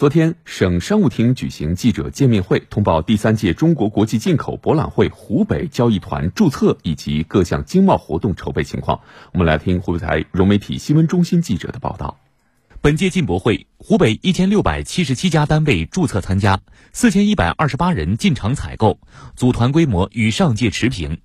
昨天，省商务厅举行记者见面会，通报第三届中国国际进口博览会湖北交易团注册以及各项经贸活动筹备情况。我们来听湖北台融媒体新闻中心记者的报道。本届进博会，湖北一千六百七十七家单位注册参加，四千一百二十八人进场采购，组团规模与上届持平。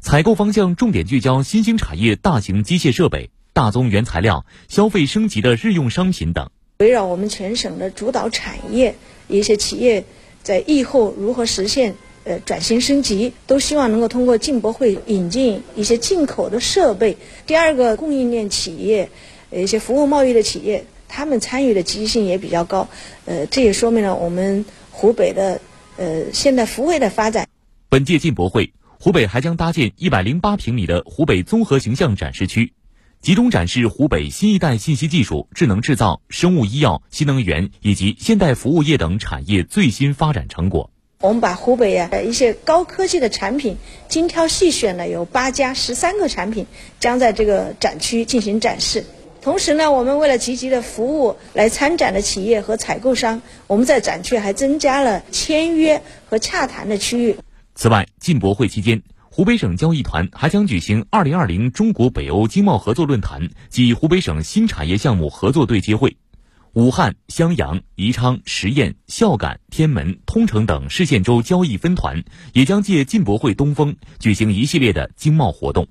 采购方向重点聚焦新兴产业、大型机械设备、大宗原材料、消费升级的日用商品等。围绕我们全省的主导产业，一些企业在疫后如何实现呃转型升级，都希望能够通过进博会引进一些进口的设备。第二个，供应链企业，一些服务贸易的企业，他们参与的积极性也比较高。呃，这也说明了我们湖北的呃现代服务业的发展。本届进博会，湖北还将搭建一百零八平米的湖北综合形象展示区。集中展示湖北新一代信息技术、智能制造、生物医药、新能源以及现代服务业等产业最新发展成果。我们把湖北呀一些高科技的产品精挑细选了有八家十三个产品将在这个展区进行展示。同时呢，我们为了积极的服务来参展的企业和采购商，我们在展区还增加了签约和洽谈的区域。此外，进博会期间。湖北省交易团还将举行二零二零中国北欧经贸合作论坛及湖北省新产业项目合作对接会，武汉、襄阳、宜昌、十堰、孝感、天门、通城等市县州交易分团也将借进博会东风举行一系列的经贸活动。